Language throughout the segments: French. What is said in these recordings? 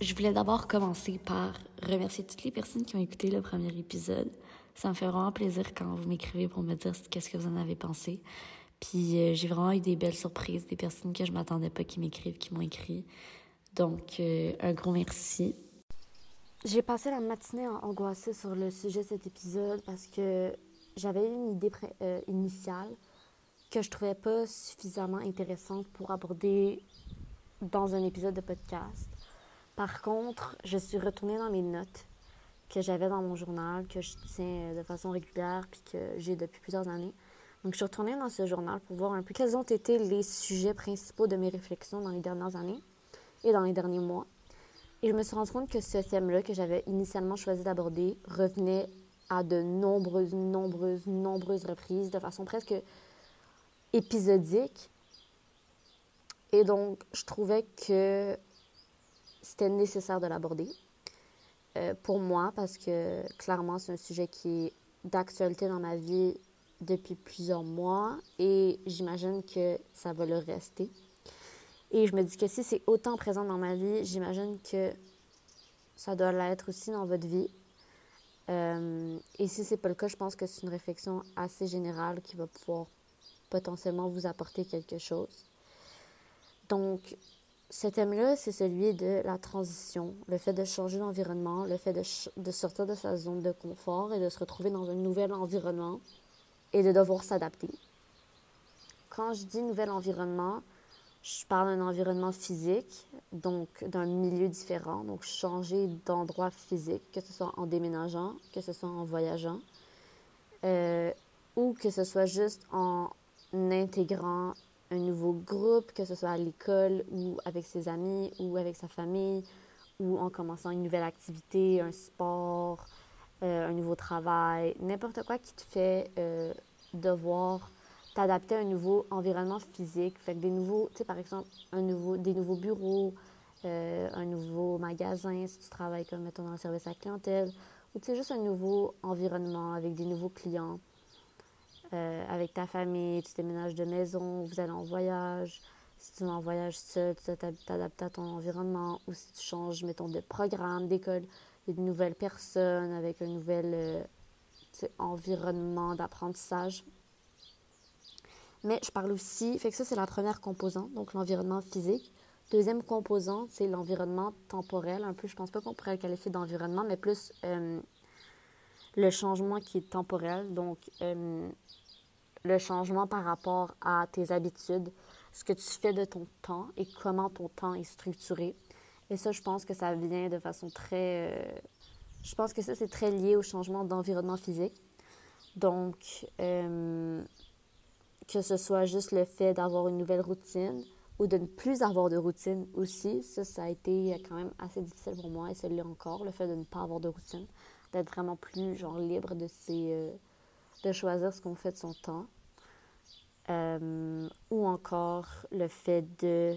Je voulais d'abord commencer par remercier toutes les personnes qui ont écouté le premier épisode. Ça me fait vraiment plaisir quand vous m'écrivez pour me dire qu'est-ce que vous en avez pensé. Puis euh, j'ai vraiment eu des belles surprises, des personnes que je m'attendais pas qui m'écrivent, qui m'ont écrit. Donc, euh, un gros merci. J'ai passé la matinée angoissée sur le sujet de cet épisode parce que j'avais une idée euh, initiale que je trouvais pas suffisamment intéressante pour aborder dans un épisode de podcast. Par contre, je suis retournée dans mes notes que j'avais dans mon journal, que je tiens de façon régulière, puis que j'ai depuis plusieurs années. Donc, je suis retournée dans ce journal pour voir un peu quels ont été les sujets principaux de mes réflexions dans les dernières années et dans les derniers mois. Et je me suis rendu compte que ce thème-là que j'avais initialement choisi d'aborder revenait à de nombreuses, nombreuses, nombreuses reprises de façon presque épisodique. Et donc, je trouvais que c'était nécessaire de l'aborder. Euh, pour moi, parce que clairement, c'est un sujet qui est d'actualité dans ma vie depuis plusieurs mois et j'imagine que ça va le rester. Et je me dis que si c'est autant présent dans ma vie, j'imagine que ça doit l'être aussi dans votre vie. Euh, et si c'est pas le cas, je pense que c'est une réflexion assez générale qui va pouvoir potentiellement vous apporter quelque chose. Donc, ce thème-là, c'est celui de la transition, le fait de changer d'environnement, le fait de, sortir de sa zone de confort et de se retrouver dans un nouvel environnement et de devoir s'adapter. Quand je dis nouvel environnement, je parle d'un environnement physique, donc d'un milieu différent, donc changer d'endroit physique, que ce soit en déménageant, que ce soit en voyageant, euh, ou que ce soit juste en intégrant un nouveau groupe, que ce soit à l'école ou avec ses amis ou avec sa famille, ou en commençant une nouvelle activité, un sport, euh, un nouveau travail, n'importe quoi qui te fait euh, devoir t'adapter à un nouveau environnement physique. Fait des nouveaux, tu sais, par exemple, un nouveau, des nouveaux bureaux, euh, un nouveau magasin, si tu travailles comme, mettons, dans le service à la clientèle, ou tu sais, juste un nouveau environnement avec des nouveaux clients. Euh, avec ta famille, tu déménages de maison, vous allez en voyage. Si tu vas en voyage seul, tu t'adapter à ton environnement. Ou si tu changes, mettons, de programme, d'école, il y a de nouvelles personnes avec un nouvel euh, environnement d'apprentissage. Mais je parle aussi, fait que ça, c'est la première composante, donc l'environnement physique. Deuxième composante, c'est l'environnement temporel. Un peu, je pense pas qu'on pourrait le qualifier d'environnement, mais plus euh, le changement qui est temporel. Donc, le changement par rapport à tes habitudes, ce que tu fais de ton temps et comment ton temps est structuré. Et ça, je pense que ça vient de façon très... Euh, je pense que ça, c'est très lié au changement d'environnement physique. Donc, euh, que ce soit juste le fait d'avoir une nouvelle routine ou de ne plus avoir de routine aussi, ça, ça a été quand même assez difficile pour moi et l'est encore, le fait de ne pas avoir de routine, d'être vraiment plus, genre, libre de ses... Euh, de choisir ce qu'on fait de son temps. Euh, ou encore le fait de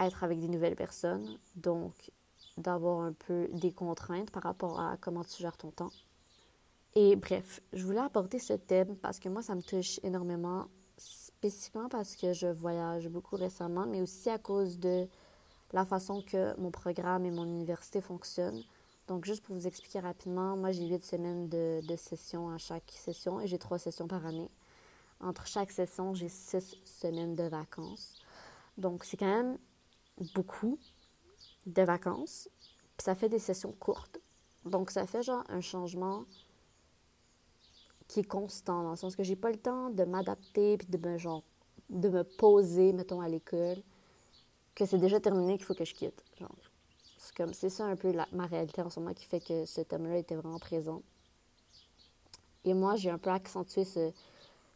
être avec des nouvelles personnes, donc d'avoir un peu des contraintes par rapport à comment tu gères ton temps. Et bref, je voulais apporter ce thème parce que moi, ça me touche énormément, spécifiquement parce que je voyage beaucoup récemment, mais aussi à cause de la façon que mon programme et mon université fonctionnent. Donc, juste pour vous expliquer rapidement, moi, j'ai huit semaines de, sessions à chaque session et j'ai trois sessions par année. Entre chaque session, j'ai six semaines de vacances. Donc, c'est quand même beaucoup de vacances. Puis ça fait des sessions courtes. Donc, ça fait genre un changement qui est constant, dans le sens que j'ai pas le temps de m'adapter puis de me, genre, de me poser, mettons, à l'école, que c'est déjà terminé, qu'il faut que je quitte. Genre, c'est ça un peu ma réalité en ce moment qui fait que ce thème-là était vraiment présent. Et moi, j'ai un peu accentué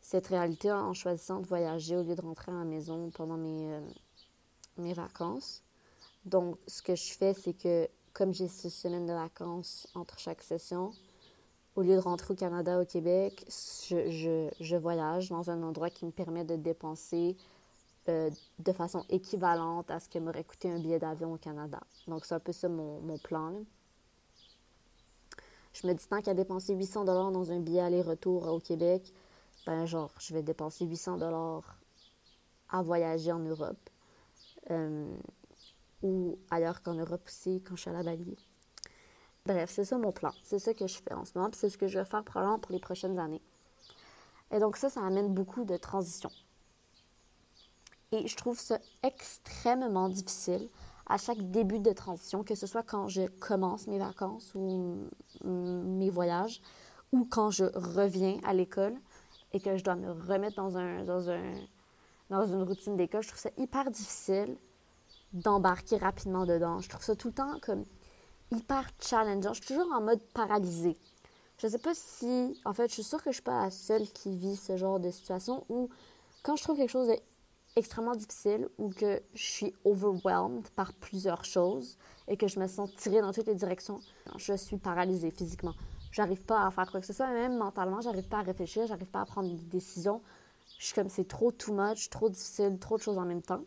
cette réalité en choisissant de voyager au lieu de rentrer à la maison pendant mes, euh, mes vacances. Donc, ce que je fais, c'est que comme j'ai six semaines de vacances entre chaque session, au lieu de rentrer au Canada, au Québec, je, je voyage dans un endroit qui me permet de dépenser euh, de façon équivalente à ce que m'aurait coûté un billet d'avion au Canada. Donc, c'est un peu ça mon, plan. Je me dis tant qu'à dépenser 800 dollars dans un billet aller-retour au Québec, ben genre, je vais dépenser 800 dollars à voyager en Europe. euh, ou ailleurs qu'en Europe aussi, quand je suis à la Bali. Bref, c'est ça mon plan. C'est ça que je fais en ce moment, c'est ce que je vais faire probablement pour les prochaines années. Et donc ça, ça amène beaucoup de transitions. Et je trouve ça extrêmement difficile à chaque début de transition, que ce soit quand je commence mes vacances ou mes voyages, ou quand je reviens à l'école et que je dois me remettre dans, un, dans, un, dans une routine d'école. Je trouve ça hyper difficile d'embarquer rapidement dedans. Je trouve ça tout le temps comme hyper challengeant. Je suis toujours en mode paralysé. Je ne sais pas si, en fait, je suis sûre que je ne suis pas la seule qui vit ce genre de situation où quand je trouve quelque chose d'extrêmement difficile ou que je suis overwhelmed par plusieurs choses et que je me sens tirée dans toutes les directions, je suis paralysée physiquement. J'arrive pas à faire quoi que ce soit, même mentalement, j'arrive pas à réfléchir, j'arrive pas à prendre des décisions. Je suis comme c'est trop too much, trop difficile, trop de choses en même temps.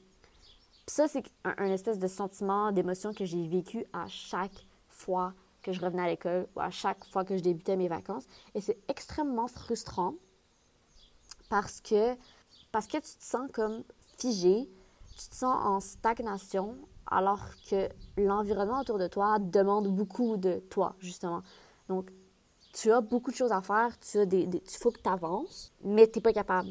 Ça, c'est un, espèce de sentiment, d'émotion que j'ai vécu à chaque fois que je revenais à l'école ou à chaque fois que je débutais mes vacances. Et c'est extrêmement frustrant parce que, parce que tu te sens comme tu te sens en stagnation alors que l'environnement autour de toi demande beaucoup de toi, justement. Donc, tu as beaucoup de choses à faire, tu as des, il faut que tu avances, mais tu n'es pas capable.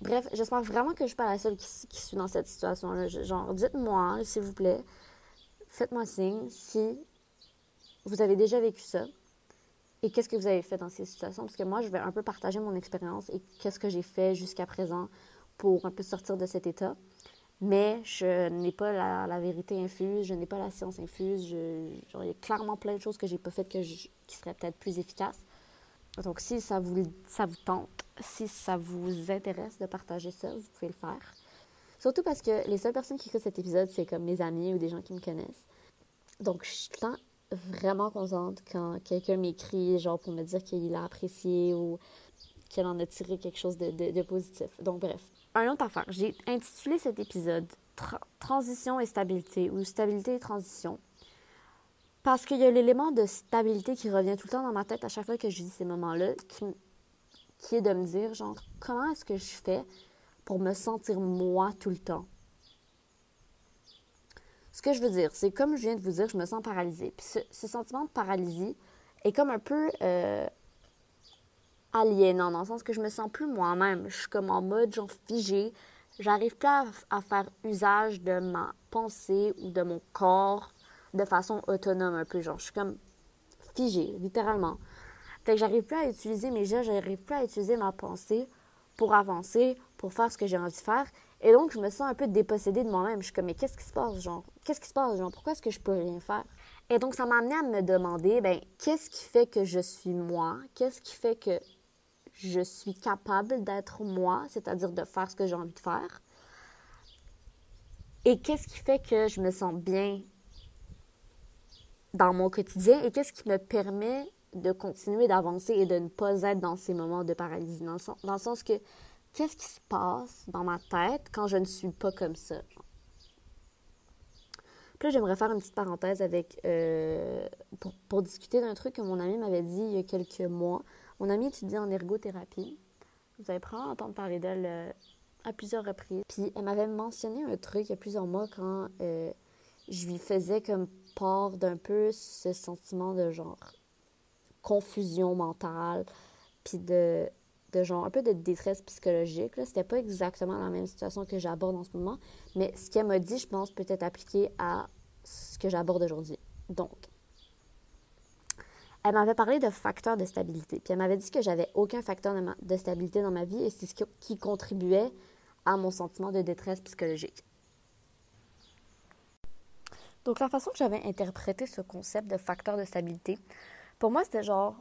Bref, j'espère vraiment que je ne suis pas la seule qui, qui suis dans cette situation-là. Genre, dites-moi, s'il vous plaît, faites-moi signe si vous avez déjà vécu ça et qu'est-ce que vous avez fait dans ces situations. Parce que moi, je vais un peu partager mon expérience et qu'est-ce que j'ai fait jusqu'à présent pour un peu sortir de cet état. Mais je n'ai pas la, vérité infuse, je n'ai pas la science infuse. genre, il y a clairement plein de choses que j'ai pas faites qui seraient peut-être plus efficaces. Donc, si ça vous, ça vous tente, si ça vous intéresse de partager ça, vous pouvez le faire. Surtout parce que les seules personnes qui écoutent cet épisode, c'est comme mes amis ou des gens qui me connaissent. Donc, je suis vraiment contente quand quelqu'un m'écrit, genre pour me dire qu'il a apprécié ou qu'il en a tiré quelque chose de positif. Donc, bref, un autre affaire. J'ai intitulé cet épisode Transition et stabilité ou Stabilité et transition. Parce qu'il y a l'élément de stabilité qui revient tout le temps dans ma tête à chaque fois que je dis ces moments-là, qui, qui est de me dire, genre, comment est-ce que je fais pour me sentir moi tout le temps? Ce que je veux dire, c'est comme je viens de vous dire, je me sens paralysée. Puis ce, sentiment de paralysie est comme un peu euh, aliénant, dans le sens que je me sens plus moi-même. Je suis comme en mode, genre, figée. J'arrive pas à, faire usage de ma pensée ou de mon corps de façon autonome un peu. Genre, je suis comme figée, littéralement. Fait que j'arrive plus à utiliser mes gestes, j'arrive plus à utiliser ma pensée pour avancer, pour faire ce que j'ai envie de faire. Et donc, je me sens un peu dépossédée de moi-même. Je suis comme, mais qu'est-ce qui se passe, genre? Qu'est-ce qui se passe, genre? Pourquoi est-ce que je peux rien faire? Et donc, ça m'a amené à me demander, ben, qu'est-ce qui fait que je suis moi? Qu'est-ce qui fait que je suis capable d'être moi, c'est-à-dire de faire ce que j'ai envie de faire. Et qu'est-ce qui fait que je me sens bien dans mon quotidien et qu'est-ce qui me permet de continuer d'avancer et de ne pas être dans ces moments de paralysie? Dans le sens, que qu'est-ce qui se passe dans ma tête quand je ne suis pas comme ça? Puis là, j'aimerais faire une petite parenthèse avec euh, pour, pour, discuter d'un truc que mon ami m'avait dit il y a quelques mois. Mon amie étudie en ergothérapie. Vous avez probablement entendu parler d'elle euh, à plusieurs reprises. Puis elle m'avait mentionné un truc il y a plusieurs mois quand euh, je lui faisais comme part d'un peu ce sentiment de genre confusion mentale, puis de, de genre un peu de détresse psychologique. C'était pas exactement la même situation que j'aborde en ce moment, mais ce qu'elle m'a dit, je pense, peut être appliqué à ce que j'aborde aujourd'hui. Donc, elle m'avait parlé de facteurs de stabilité. Puis elle m'avait dit que j'avais aucun facteur de, stabilité dans ma vie et c'est ce qui, contribuait à mon sentiment de détresse psychologique. Donc la façon que j'avais interprété ce concept de facteur de stabilité, pour moi c'était genre,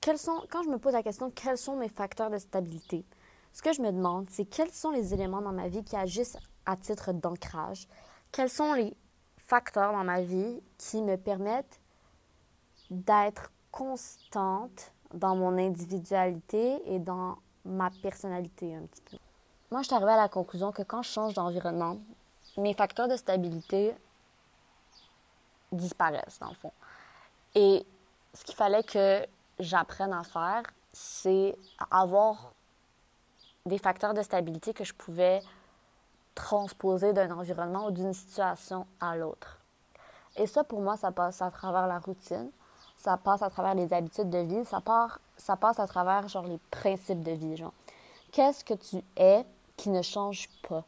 quels sont, quand je me pose la question quels sont mes facteurs de stabilité, ce que je me demande c'est quels sont les éléments dans ma vie qui agissent à titre d'ancrage, quels sont les facteurs dans ma vie qui me permettent d'être constante dans mon individualité et dans ma personnalité un petit peu. Moi, je suis arrivée à la conclusion que quand je change d'environnement, mes facteurs de stabilité disparaissent, dans le fond. Et ce qu'il fallait que j'apprenne à faire, c'est avoir des facteurs de stabilité que je pouvais transposer d'un environnement ou d'une situation à l'autre. Et ça, pour moi, ça passe à travers la routine, ça passe à travers les habitudes de vie, ça, part, ça passe à travers genre les principes de vie. Genre, qu'est-ce que tu es qui ne change pas?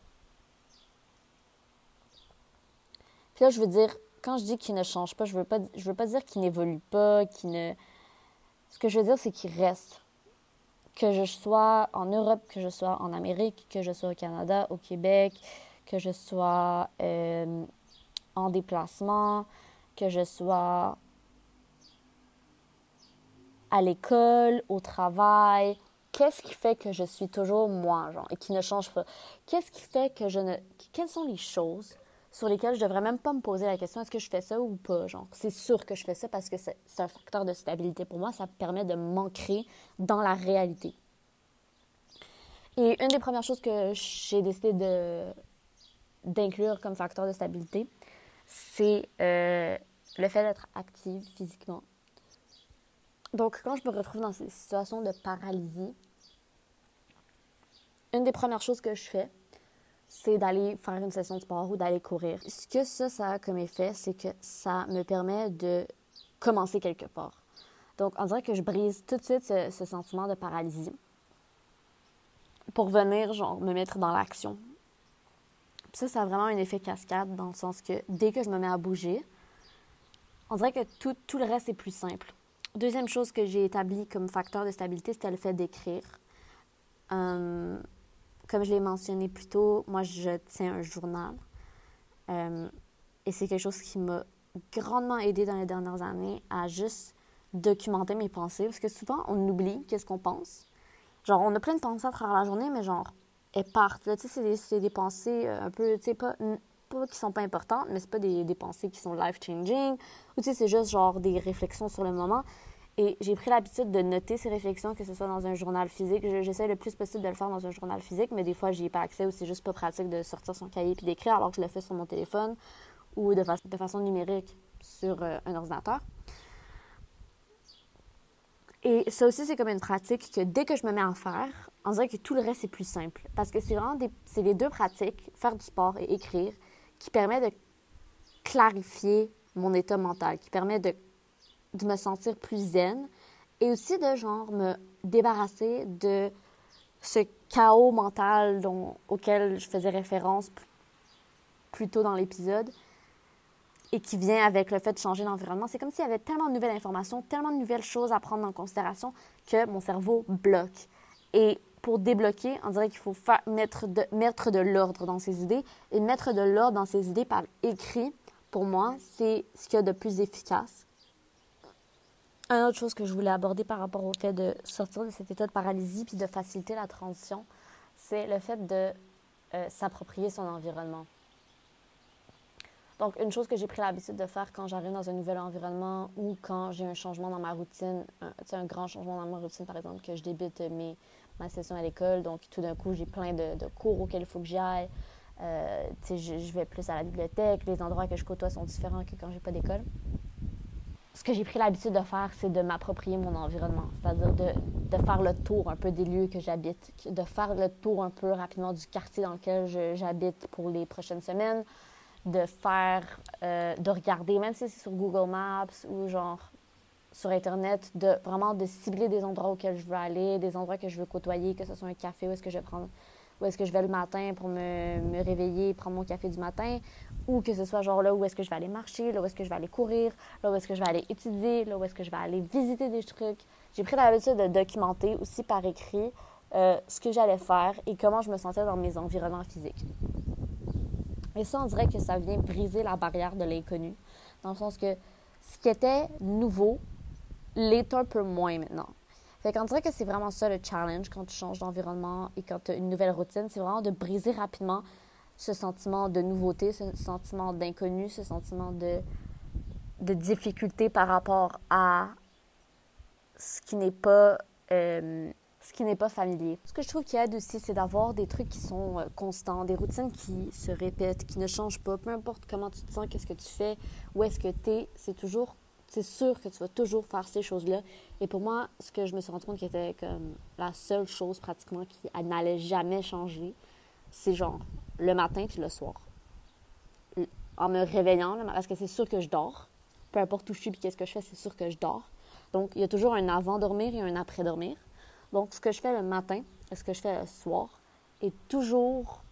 Puis là, je veux dire, quand je dis qu'il ne change pas, je veux pas, je veux pas dire qu'il n'évolue pas, qu'il ne. Ce que je veux dire, c'est qu'il reste. Que je sois en Europe, que je sois en Amérique, que je sois au Canada, au Québec, que je sois euh, en déplacement, que je sois à l'école, au travail. Qu'est-ce qui fait que je suis toujours moi, genre, et qui ne change pas? Qu'est-ce qui fait que je ne. Quelles sont les choses sur lesquelles je devrais même pas me poser la question est-ce que je fais ça ou pas? Genre, c'est sûr que je fais ça parce que c'est un facteur de stabilité pour moi. Ça me permet de m'ancrer dans la réalité. Et une des premières choses que j'ai décidé de, d'inclure comme facteur de stabilité, c'est euh, le fait d'être active physiquement. Donc, quand je me retrouve dans ces situations de paralysie, une des premières choses que je fais, c'est d'aller faire une session de sport ou d'aller courir. Ce que ça, ça a comme effet, c'est que ça me permet de commencer quelque part. Donc, on dirait que je brise tout de suite ce, ce sentiment de paralysie pour venir, genre, me mettre dans l'action, ça, ça a vraiment un effet cascade dans le sens que dès que je me mets à bouger, on dirait que tout, tout le reste est plus simple. Deuxième chose que j'ai établie comme facteur de stabilité, c'était le fait d'écrire. Euh, comme je l'ai mentionné plus tôt, moi, je tiens un journal. Euh, et c'est quelque chose qui m'a grandement aidé dans les dernières années à juste documenter mes pensées. Parce que souvent, on oublie qu'est-ce qu'on pense. Genre, on a plein de pensées à travers la journée, mais genre, elles partent. Tu sais, c'est des, des pensées euh, un peu, tu sais, pas, pas qui sont pas importantes, mais c'est pas des, pensées qui sont life-changing. Ou tu sais, c'est juste genre des réflexions sur le moment. Et j'ai pris l'habitude de noter ces réflexions, que ce soit dans un journal physique. J'essaie le plus possible de le faire dans un journal physique, mais des fois, j'y ai pas accès ou c'est juste pas pratique de sortir son cahier puis d'écrire alors que je le fais sur mon téléphone ou de, façon numérique sur euh, un ordinateur. Et ça aussi, c'est comme une pratique que dès que je me mets à faire, on dirait que tout le reste est plus simple. Parce que c'est vraiment des, les deux pratiques, faire du sport et écrire, qui permet de clarifier mon état mental, qui permet de, de me sentir plus zen et aussi de genre me débarrasser de ce chaos mental dont, auquel je faisais référence plus tôt dans l'épisode et qui vient avec le fait de changer d'environnement. C'est comme s'il y avait tellement de nouvelles informations, tellement de nouvelles choses à prendre en considération que mon cerveau bloque. Et pour débloquer, on dirait qu'il faut mettre de, mettre de l'ordre dans ses idées. Et mettre de l'ordre dans ses idées par écrit, pour moi, c'est ce qu'il y a de plus efficace. Une autre chose que je voulais aborder par rapport au fait de sortir de cet état de paralysie puis de faciliter la transition, c'est le fait de euh, s'approprier son environnement. Donc, une chose que j'ai pris l'habitude de faire quand j'arrive dans un nouvel environnement ou quand j'ai un changement dans ma routine, un, un grand changement dans ma routine, par exemple, que je débute mes, ma session à l'école. Donc, tout d'un coup, j'ai plein de, cours auxquels il faut que j'y aille. Euh, je, je, vais plus à la bibliothèque. Les endroits que je côtoie sont différents que quand j'ai pas d'école. Ce que j'ai pris l'habitude de faire, c'est de m'approprier mon environnement. C'est-à-dire de, de, faire le tour un peu des lieux que j'habite, de faire le tour un peu rapidement du quartier dans lequel j'habite pour les prochaines semaines, de faire, euh, de regarder, même si c'est sur Google Maps ou genre sur Internet, de vraiment de cibler des endroits auxquels je veux aller, des endroits que je veux côtoyer, que ce soit un café où est-ce que je vais prendre, où est-ce que je vais le matin pour me, me réveiller, prendre mon café du matin, ou que ce soit genre là où est-ce que je vais aller marcher, là où est-ce que je vais aller courir, là où est-ce que je vais aller étudier, là où est-ce que je vais aller visiter des trucs. J'ai pris l'habitude de documenter aussi par écrit euh, ce que j'allais faire et comment je me sentais dans mes environnements physiques. Et ça, on dirait que ça vient briser la barrière de l'inconnu, dans le sens que ce qui était nouveau l'est un peu moins maintenant. Fait qu'on dirait que c'est vraiment ça le challenge quand tu changes d'environnement et quand tu as une nouvelle routine, c'est vraiment de briser rapidement ce sentiment de nouveauté, ce sentiment d'inconnu, ce sentiment de, de difficulté par rapport à ce qui n'est pas euh, ce qui n'est pas familier. Ce que je trouve qui aide aussi, c'est d'avoir des trucs qui sont euh, constants, des routines qui se répètent, qui ne changent pas, peu importe comment tu te sens, qu'est-ce que tu fais, où est-ce que tu es, c'est toujours c'est sûr que tu vas toujours faire ces choses-là. Et pour moi, ce que je me suis rendu compte qui était comme la seule chose pratiquement qui n'allait jamais changer, c'est genre le matin puis le soir. En me réveillant, parce que c'est sûr que je dors. Peu importe où je suis puis qu'est-ce que je fais, c'est sûr que je dors. Donc, il y a toujours un avant-dormir et un après-dormir. Donc, ce que je fais le matin et ce que je fais le soir est toujours,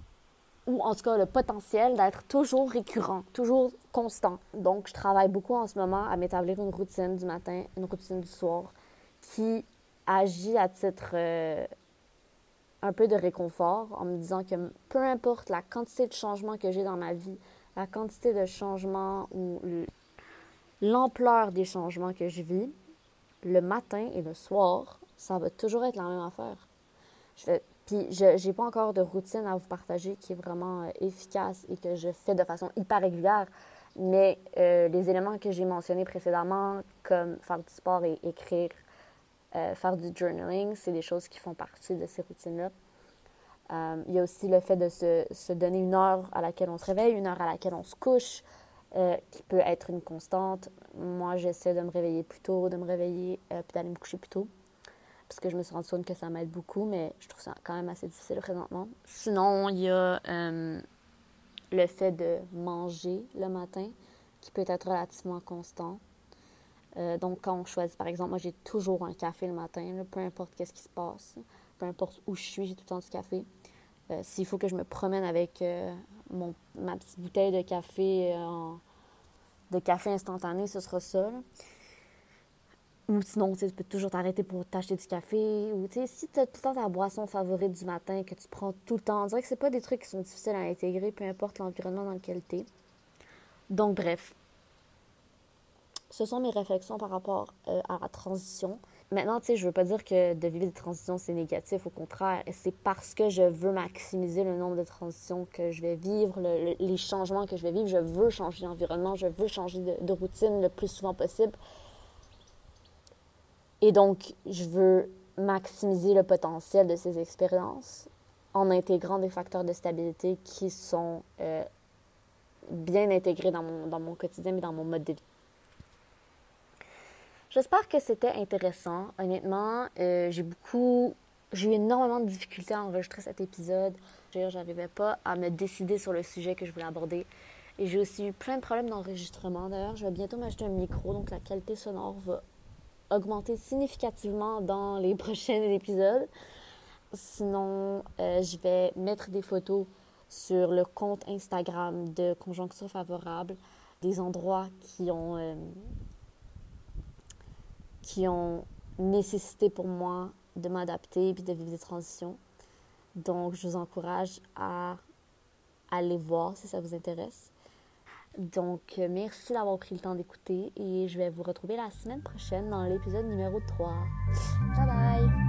ou en tout cas le potentiel d'être toujours récurrent, toujours constant. Donc, je travaille beaucoup en ce moment à m'établir une routine du matin, une routine du soir qui agit à titre euh, un peu de réconfort en me disant que peu importe la quantité de changements que j'ai dans ma vie, la quantité de changements ou l'ampleur des changements que je vis, le matin et le soir, ça va toujours être la même affaire. Je puis je n'ai pas encore de routine à vous partager qui est vraiment euh, efficace et que je fais de façon hyper régulière, mais euh, les éléments que j'ai mentionnés précédemment, comme faire du sport et écrire, euh, faire du journaling, c'est des choses qui font partie de ces routines-là. Il y a aussi le fait de se, se, donner une heure à laquelle on se réveille, une heure à laquelle on se couche, qui peut être une constante. Moi, j'essaie de me réveiller plus tôt, de me réveiller puis d'aller me coucher plus tôt. Parce que je me suis rendu compte que ça m'aide beaucoup, mais je trouve ça quand même assez difficile présentement. Sinon, il y a le fait de manger le matin, qui peut être relativement constant. Euh, donc, quand on choisit, par exemple, moi, j'ai toujours un café le matin, peu importe qu'est-ce qui se passe, peu importe où je suis, j'ai tout le temps du café. Euh, s'il faut que je me promène avec euh, mon, ma petite bouteille de café, de café instantané, ce sera ça. Ou sinon, tu peux toujours t'arrêter pour t'acheter du café. Ou si tu as tout le temps ta boisson favorite du matin que tu prends tout le temps, on dirait que c'est pas des trucs qui sont difficiles à intégrer, peu importe l'environnement dans lequel tu es. Donc, bref, ce sont mes réflexions par rapport euh, à la transition. Maintenant, tu sais, je veux pas dire que de vivre des transitions, c'est négatif. Au contraire, c'est parce que je veux maximiser le nombre de transitions que je vais vivre, les changements que je vais vivre. Je veux changer d'environnement, je veux changer de, routine le plus souvent possible. Et donc, je veux maximiser le potentiel de ces expériences en intégrant des facteurs de stabilité qui sont euh, bien intégrés dans mon, dans mon quotidien et dans mon mode de vie. J'espère que c'était intéressant. Honnêtement, euh, j'ai beaucoup. J'ai eu énormément de difficultés à enregistrer cet épisode. J'arrivais pas à me décider sur le sujet que je voulais aborder. Et j'ai aussi eu plein de problèmes d'enregistrement. D'ailleurs, je vais bientôt m'acheter un micro, donc la qualité sonore va augmenter significativement dans les prochains épisodes. Sinon, euh, je vais mettre des photos sur le compte Instagram de Conjoncture Favorable, des endroits qui ont, euh, qui ont nécessité pour moi de m'adapter et de vivre des transitions. Donc, je vous encourage à aller voir si ça vous intéresse. Donc, merci d'avoir pris le temps d'écouter et je vais vous retrouver la semaine prochaine dans l'épisode numéro 3. Bye bye!